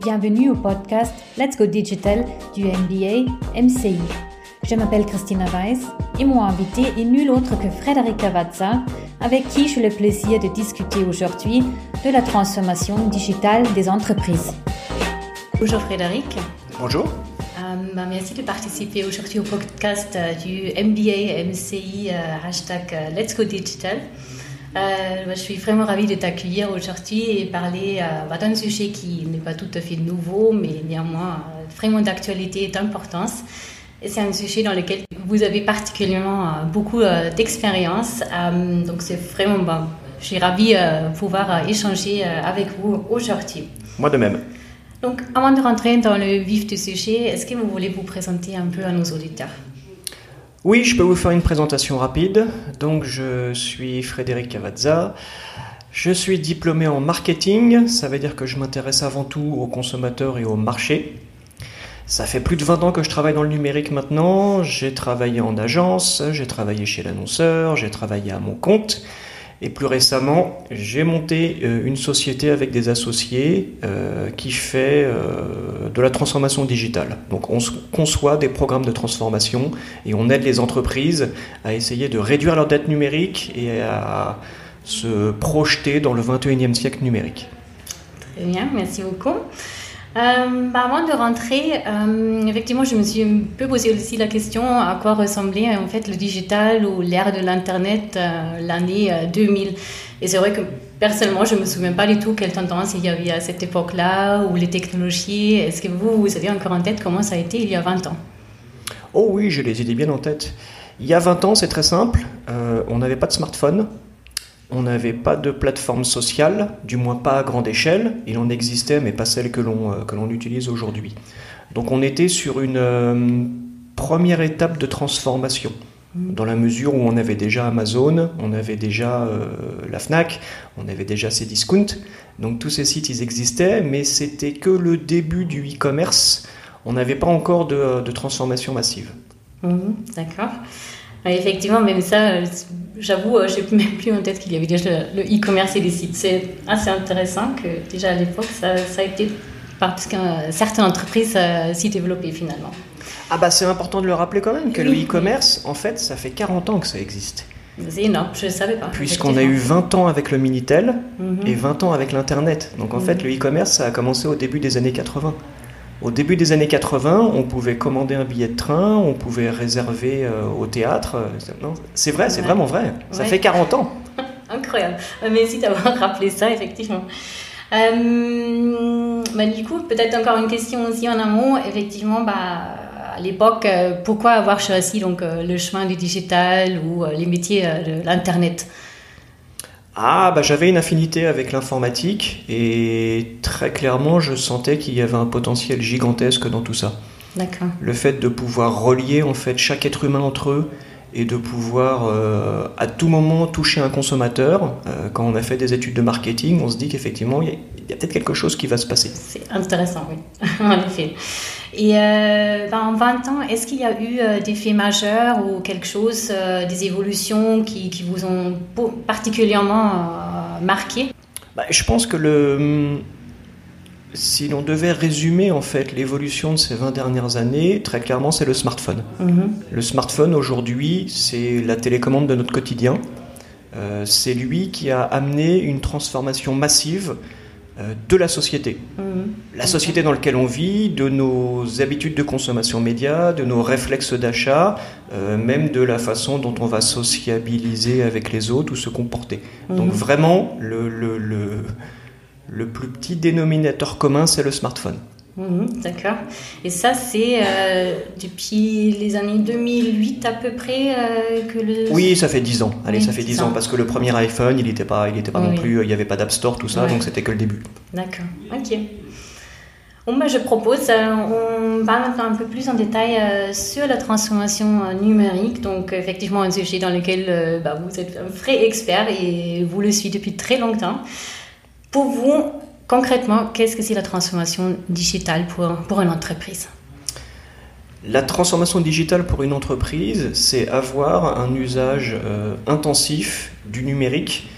bienvenue au podcast Let's Go Digital du MBA MCI. Je m'appelle Christina Weiss et mon invité est nul autre que Frédéric Cavazza, avec qui j'ai le plaisir de discuter aujourd'hui de la transformation digitale des entreprises. Bonjour Frédéric. Bonjour. Euh, bah, merci de participer aujourd'hui au podcast euh, du MBA MCI euh, hashtag Let's Go Digital. Je suis vraiment ravie de t'accueillir aujourd'hui et parler d'un sujet qui n'est pas tout à fait nouveau, mais néanmoins vraiment d'actualité et d'importance. Et c'est un sujet dans lequel vous avez particulièrement beaucoup d'expérience. donc c'est vraiment, bon, je suis ravie de pouvoir échanger avec vous aujourd'hui. Moi de même. Donc, avant de rentrer dans le vif du sujet, est-ce que vous voulez vous présenter un peu à nos auditeurs? Oui, je peux vous faire une présentation rapide. Donc, je suis Frédéric Cavazza. Je suis diplômé en marketing, ça veut dire que je m'intéresse avant tout aux consommateurs et au marché. Ça fait plus de 20 ans que je travaille dans le numérique maintenant. J'ai travaillé en agence, j'ai travaillé chez l'annonceur, j'ai travaillé à mon compte. Et plus récemment, j'ai monté euh, une société avec des associés euh, qui fait euh, de la transformation digitale. Donc on conçoit des programmes de transformation et on aide les entreprises à essayer de réduire leur dette numérique et à se projeter dans le 21e siècle numérique. Très bien, merci beaucoup. Euh, bah, avant de rentrer, euh, effectivement, je me suis un peu posé aussi la question à quoi ressemblait en fait le digital ou l'ère de l'internet euh, l'année 2000. Et c'est vrai que personnellement, je me souviens pas du tout quelle tendance il y avait à cette époque-là ou les technologies. Est-ce que vous, vous avez encore en tête comment ça a été il y a 20 ans? Oh oui, j'ai les idées bien en tête. Il y a 20 ans, c'est très simple. on n'avait pas de smartphone. On n'avait pas de plateforme sociale, du moins pas à grande échelle. Il en existait, mais pas celle que l'on euh, utilise aujourd'hui. Donc on était sur une euh, première étape de transformation, dans la mesure où on avait déjà Amazon, on avait déjà euh, la Fnac, on avait déjà Cdiscount. Donc tous ces sites, ils existaient, mais c'était que le début du e-commerce. On n'avait pas encore de, transformation massive. Mmh, d'accord. Effectivement, même ça, j'avoue, euh, j'ai même plus en tête qu'il y avait déjà le e-commerce et les sites. C'est assez intéressant que déjà à l'époque, ça, a été parce que certaines entreprises euh, s'y développaient finalement. Ah bah c'est important de le rappeler quand même que le e-commerce, en fait, ça fait 40 ans que ça existe. C'est énorme, je ne savais pas. Puisqu'on a eu 20 ans avec le Minitel mhm. et 20 ans avec l'Internet. Donc en fait, mhm. le e-commerce, ça a commencé au début des années 80. Au début des années 80, on pouvait commander un billet de train, on pouvait réserver euh, au théâtre. C'est vrai, c'est vraiment vrai. Ça fait 40 ans. Incroyable. Merci d'avoir rappelé ça, effectivement. Euh, bah, du coup, peut-être encore une question aussi en amont. Effectivement, bah, à l'époque, euh, pourquoi avoir choisi donc, le chemin du digital ou les métiers de l'Internet? Ah, bah, j'avais une affinité avec l'informatique et très clairement, je sentais qu'il y avait un potentiel gigantesque dans tout ça. D'accord. Le fait de pouvoir relier en fait chaque être humain entre eux et de pouvoir euh, à tout moment toucher un consommateur. Euh, quand on a fait des études de marketing, on se dit qu'effectivement, il y a, peut-être quelque chose qui va se passer. C'est intéressant, oui, en effet. Et euh, ben, en 20 ans, est-ce qu'il y a eu des faits majeurs ou quelque chose, des évolutions qui, qui, vous ont particulièrement marqué? Bah, Je pense que le si l'on devait résumer en fait l'évolution de ces 20 dernières années, très clairement c'est le smartphone. Mhm. Le smartphone aujourd'hui c'est la télécommande de notre quotidien. Euh, c'est lui qui a amené une transformation massive euh, de la société. Mhm. La société dans laquelle on vit, de nos habitudes de consommation média, de nos réflexes d'achat, euh, même de la façon dont on va sociabiliser avec les autres ou se comporter. Donc mhm. vraiment le, le, le le plus petit dénominateur commun, c'est le smartphone. Mhm, d'accord. Et ça, c'est euh, depuis les années 2008 à peu près euh, que le... Oui, ça fait 10 ans. Allez, ça fait 10 ans. parce que le premier iPhone, il n'était pas, il était pas non plus, il n'y avait pas d'App Store, tout ça, donc c'était que le début. D'accord, ok. Bon, bah, je propose, euh, on parle maintenant un peu plus en détail sur la transformation numérique. Donc, effectivement, un sujet dans lequel bah, vous êtes un vrai expert et vous le suivez depuis très longtemps. Pour vous, concrètement, qu'est-ce que c'est la transformation digitale pour, pour une entreprise? La transformation digitale pour une entreprise, c'est avoir un usage euh, intensif du numérique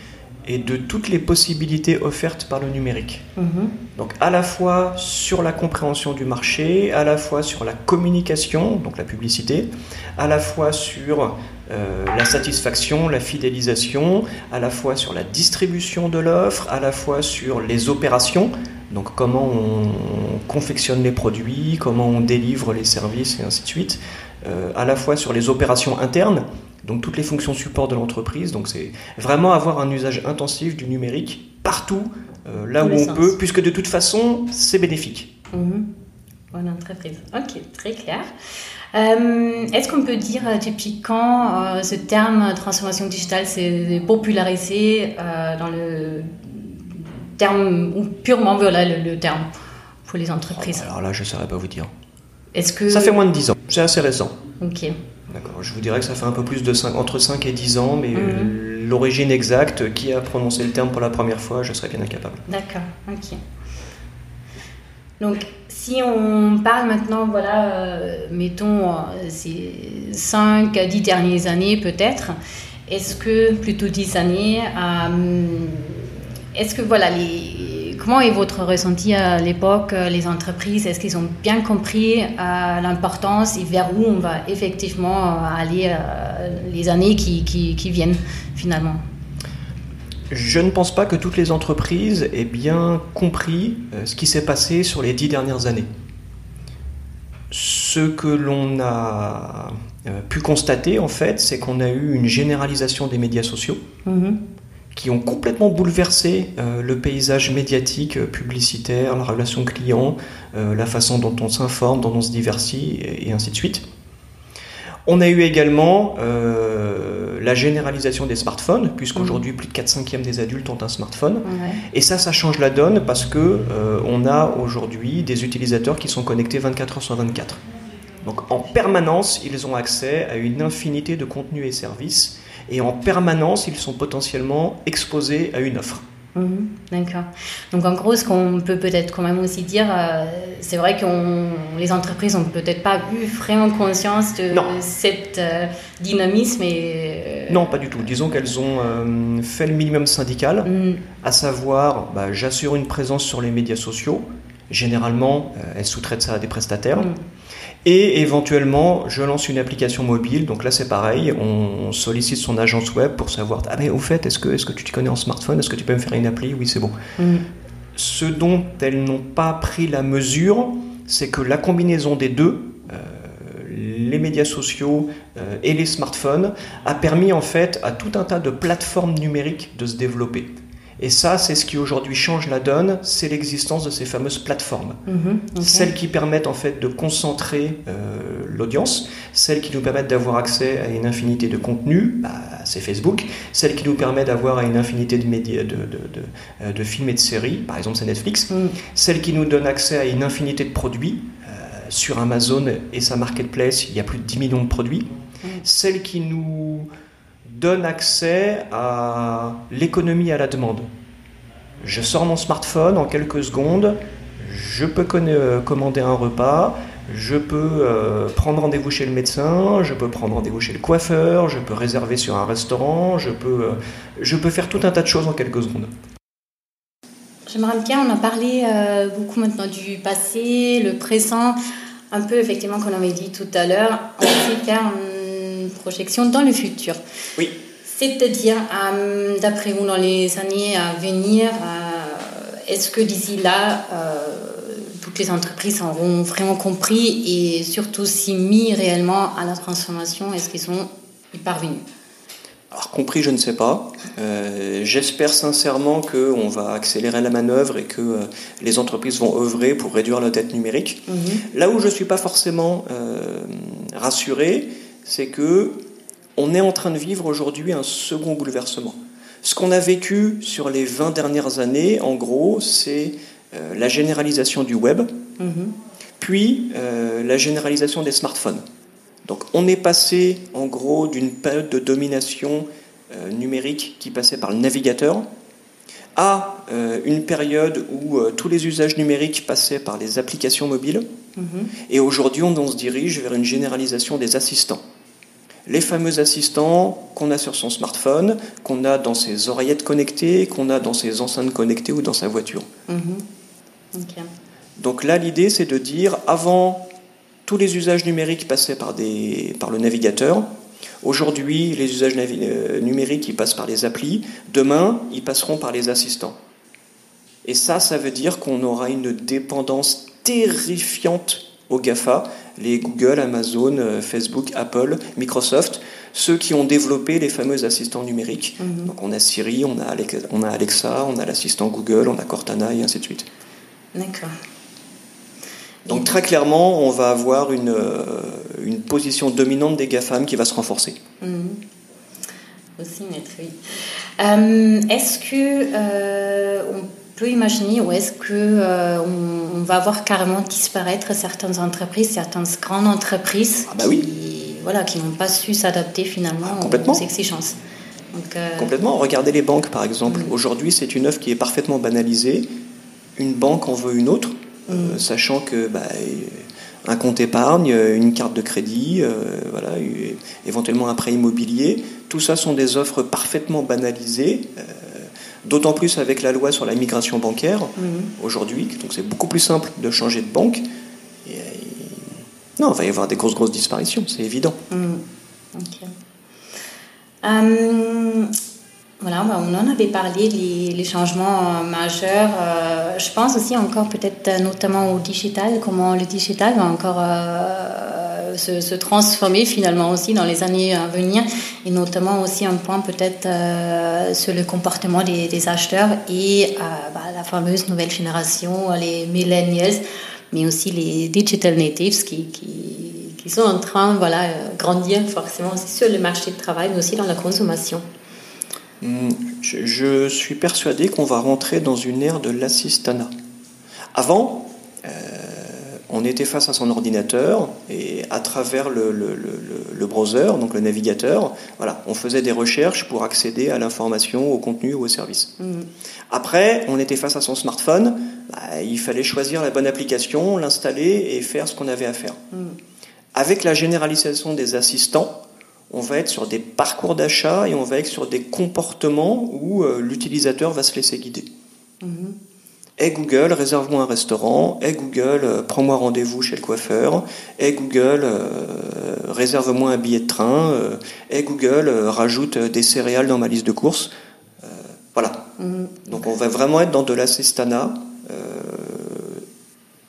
et de toutes les possibilités offertes par le numérique. Mhm. Donc à la fois sur la compréhension du marché, à la fois sur la communication, donc la publicité, à la fois sur euh, la satisfaction, la fidélisation, à la fois sur la distribution de l'offre, à la fois sur les opérations, donc comment on confectionne les produits, comment on délivre les services et ainsi de suite, euh, à la fois sur les opérations internes, donc toutes les fonctions support de l'entreprise. Donc c'est vraiment avoir un usage intensif du numérique partout, euh, là où on sens. peut, puisque de toute façon, c'est bénéfique. Mhm. Bonne entreprise. Ok, très clair. Euh, Est-ce qu'on peut dire euh, depuis quand euh, ce terme euh, transformation digitale s'est popularisé euh, dans le terme, ou purement voilà le, le terme pour les entreprises? Alors là, je ne saurais pas vous dire. Est-ce que... Ça fait moins de 10 ans, c'est assez récent. Ok. D'accord, je vous dirais que ça fait un peu plus de 5, entre 5 et 10 ans, mais Mhm. euh, l'origine exacte, qui a prononcé le terme pour la première fois, je serais bien incapable. D'accord, ok. Donc, si on parle maintenant, voilà, euh, mettons euh, ces 5 à 10 dernières années peut-être, est-ce que, plutôt 10 années, euh, est-ce que, voilà, les, comment est votre ressenti à l'époque, les entreprises, est-ce qu'ils ont bien compris l'importance et vers où on va effectivement aller les années qui viennent finalement? Je ne pense pas que toutes les entreprises aient bien compris euh, ce qui s'est passé sur les 10 dernières années. Ce que l'on a euh, pu constater, en fait, c'est qu'on a eu une généralisation des médias sociaux Mhm. qui ont complètement bouleversé euh, le paysage médiatique, publicitaire, la relation client, la façon dont on s'informe, dont on se diversifie, et, et ainsi de suite. On a eu également euh, la généralisation des smartphones, puisqu'aujourd'hui plus de 4 cinquièmes des adultes ont un smartphone. Ouais. Et ça, ça change la donne parce que euh, on a aujourd'hui des utilisateurs qui sont connectés 24 heures sur 24. Donc en permanence, ils ont accès à une infinité de contenus et services, et en permanence, ils sont potentiellement exposés à une offre. Mhm, D'accord. Donc en gros, ce qu'on peut peut-être quand même aussi dire, euh, c'est vrai que les entreprises n'ont peut-être pas eu vraiment conscience de Non. cette euh, dynamisme et... euh, Non, pas du tout. Disons qu'elles ont fait le minimum syndical, mm, à savoir, bah, j'assure une présence sur les médias sociaux. Généralement, elles sous-traitent ça à des prestataires. mm, Et éventuellement, je lance une application mobile. Donc là, c'est pareil. On sollicite son agence web pour savoir Ah, mais au fait, est-ce que, est que tu te connais en smartphone? Est-ce que tu peux me faire une appli? Oui, c'est bon. mm, Ce dont elles n'ont pas pris la mesure, c'est que la combinaison des deux, euh, les médias sociaux euh, et les smartphones, a permis en fait à tout un tas de plateformes numériques de se développer. Et ça, c'est ce qui aujourd'hui change la donne, c'est l'existence de ces fameuses plateformes. mhm. Celles qui permettent en fait de concentrer euh, l'audience, celles qui nous permettent d'avoir accès à une infinité de contenus, bah, c'est Facebook, celles qui nous permettent d'avoir à une infinité de, médias, de, de, de, euh, de films et de séries, par exemple c'est Netflix, Mm, celles qui nous donnent accès à une infinité de produits, euh, sur Amazon et sa marketplace, il y a plus de 10 millions de produits, Mm. celles qui nous donnent accès à l'économie à la demande. Je sors mon smartphone en quelques secondes, je peux euh, commander un repas, je peux euh, prendre rendez-vous chez le médecin, je peux prendre rendez-vous chez le coiffeur, je peux réserver sur un restaurant, je peux, euh, je peux faire tout un tas de choses en quelques secondes. J'aimerais bien, on a parlé beaucoup maintenant du passé, le présent, un peu effectivement qu'on avait dit tout à l'heure, on projection dans le futur. Oui. C'est-à-dire, euh, d'après vous, dans les années à venir, euh, est-ce que d'ici là, euh, toutes les entreprises auront vraiment compris et surtout s'y mis réellement à la transformation Est-ce qu'ils sont y parvenus? Alors compris, je ne sais pas. Euh, J'espère sincèrement qu'on va accélérer la manœuvre et que euh, les entreprises vont œuvrer pour réduire la dette numérique. Mhm. Là où je ne suis pas forcément euh, rassuré, c'est que on est en train de vivre aujourd'hui un second bouleversement. Ce qu'on a vécu sur les 20 dernières années, en gros, c'est euh, la généralisation du web, Mhm. puis euh, la généralisation des smartphones. Donc on est passé en gros d'une période de domination euh, numérique qui passait par le navigateur à euh, une période où euh, tous les usages numériques passaient par les applications mobiles. Mhm. Et aujourd'hui, on, on se dirige vers une généralisation des assistants. les fameux assistants qu'on a sur son smartphone, qu'on a dans ses oreillettes connectées, qu'on a dans ses enceintes connectées ou dans sa voiture. Mhm. Donc là, l'idée, c'est de dire, avant, tous les usages numériques passaient par, des, par le navigateur. Aujourd'hui, les usages euh, numériques, ils passent par les applis. Demain, ils passeront par les assistants. Et ça, ça veut dire qu'on aura une dépendance terrifiante aux GAFA, les Google, Amazon, euh, Facebook, Apple, Microsoft, ceux qui ont développé les fameux assistants numériques. Mhm. Donc on a Siri, on a, Alexa, on a l'assistant Google, on a Cortana et ainsi de suite. D'accord. Donc très clairement, on va avoir une, euh, une position dominante des GAFAM qui va se renforcer. Mhm. Aussi, oui. Euh, est-ce que on peut imaginer ou est-ce que euh, on, va voir carrément disparaître certaines entreprises, certaines grandes entreprises ah bah qui, voilà, qui n'ont pas su s'adapter finalement ah, aux exigences euh, Complètement. Regardez les banques par exemple. Mm. Aujourd'hui, c'est une offre qui est parfaitement banalisée. Une banque en veut une autre, euh, sachant que bah, un compte épargne, une carte de crédit, voilà, éventuellement un prêt immobilier. Tout ça sont des offres parfaitement banalisées. D'autant plus avec la loi sur la migration bancaire mhm. aujourd'hui, donc c'est beaucoup plus simple de changer de banque. Et, non, il va y avoir des grosses grosses disparitions, c'est évident. Mhm. Euh, voilà, on en avait parlé, les, changements euh, majeurs. Euh, je pense aussi encore peut-être notamment au digital, comment le digital va encore se, transformer finalement aussi dans les années à venir, et notamment aussi un point peut-être euh, sur le comportement des, acheteurs et euh, bah, la fameuse nouvelle génération, les millennials, mais aussi les digital natives qui, sont en train voilà, grandir forcément sur le marché du travail, mais aussi dans la consommation. Hmm, je, suis persuadé qu'on va rentrer dans une ère de l'assistanat. Avant, euh, on était face à son ordinateur et à travers le, browser, donc le navigateur, voilà, on faisait des recherches pour accéder à l'information, au contenu ou au service. Mm. Après, on était face à son smartphone, bah, il fallait choisir la bonne application, l'installer et faire ce qu'on avait à faire. Mm. Avec la généralisation des assistants, on va être sur des parcours d'achat et on va être sur des comportements où euh, l'utilisateur va se laisser guider. Mm-hmm. Hey Google, réserve-moi un restaurant. Hey Google, euh, prends-moi rendez-vous chez le coiffeur. Hey Google, euh, réserve-moi un billet de train. hey Google, rajoute des céréales dans ma liste de courses. voilà. Mm. Donc on va vraiment être dans de l'assistanat.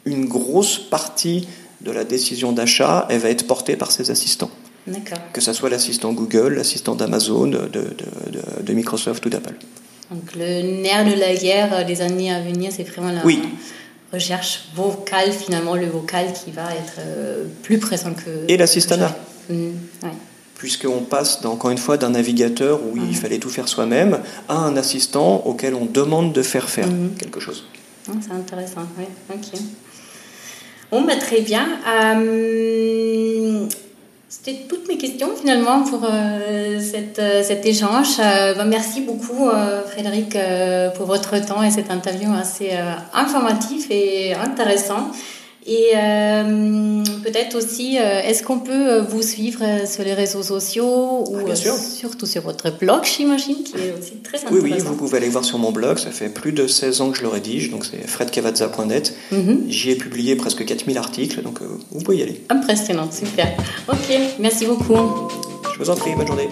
une grosse partie de la décision d'achat, elle va être portée par ces assistants. Que ce soit l'assistant Google, l'assistant d'Amazon, de, de Microsoft ou d'Apple. Donc le nerf de la guerre des années à venir, c'est vraiment la recherche vocale, finalement, le vocal qui va être euh, plus présent que... Et l'assistanat. Mmh, Puisqu'on passe, encore une fois, d'un navigateur où il fallait tout faire soi-même à un assistant auquel on demande de faire faire mmh. quelque chose. Ah, c'est intéressant, oui. Ok. Bon, bah, très bien. Euh, c'était toutes mes questions finalement pour euh, cette, euh, cet échange. Euh, bah, merci beaucoup Frédéric pour votre temps et cette interview assez informative et intéressant. Et euh, peut-être aussi, euh, est-ce qu'on peut euh, vous suivre sur les réseaux sociaux ou ah, surtout sur votre blog, j'imagine, qui est aussi très intéressant. Oui, oui, vous pouvez aller voir sur mon blog. Ça fait plus de 16 ans que je le rédige, donc c'est fredcavazza.net. Mhm. J'y ai publié presque 4000 articles, donc vous pouvez y aller. Impressionnant, super. Ok, merci beaucoup. Je vous en prie, bonne journée.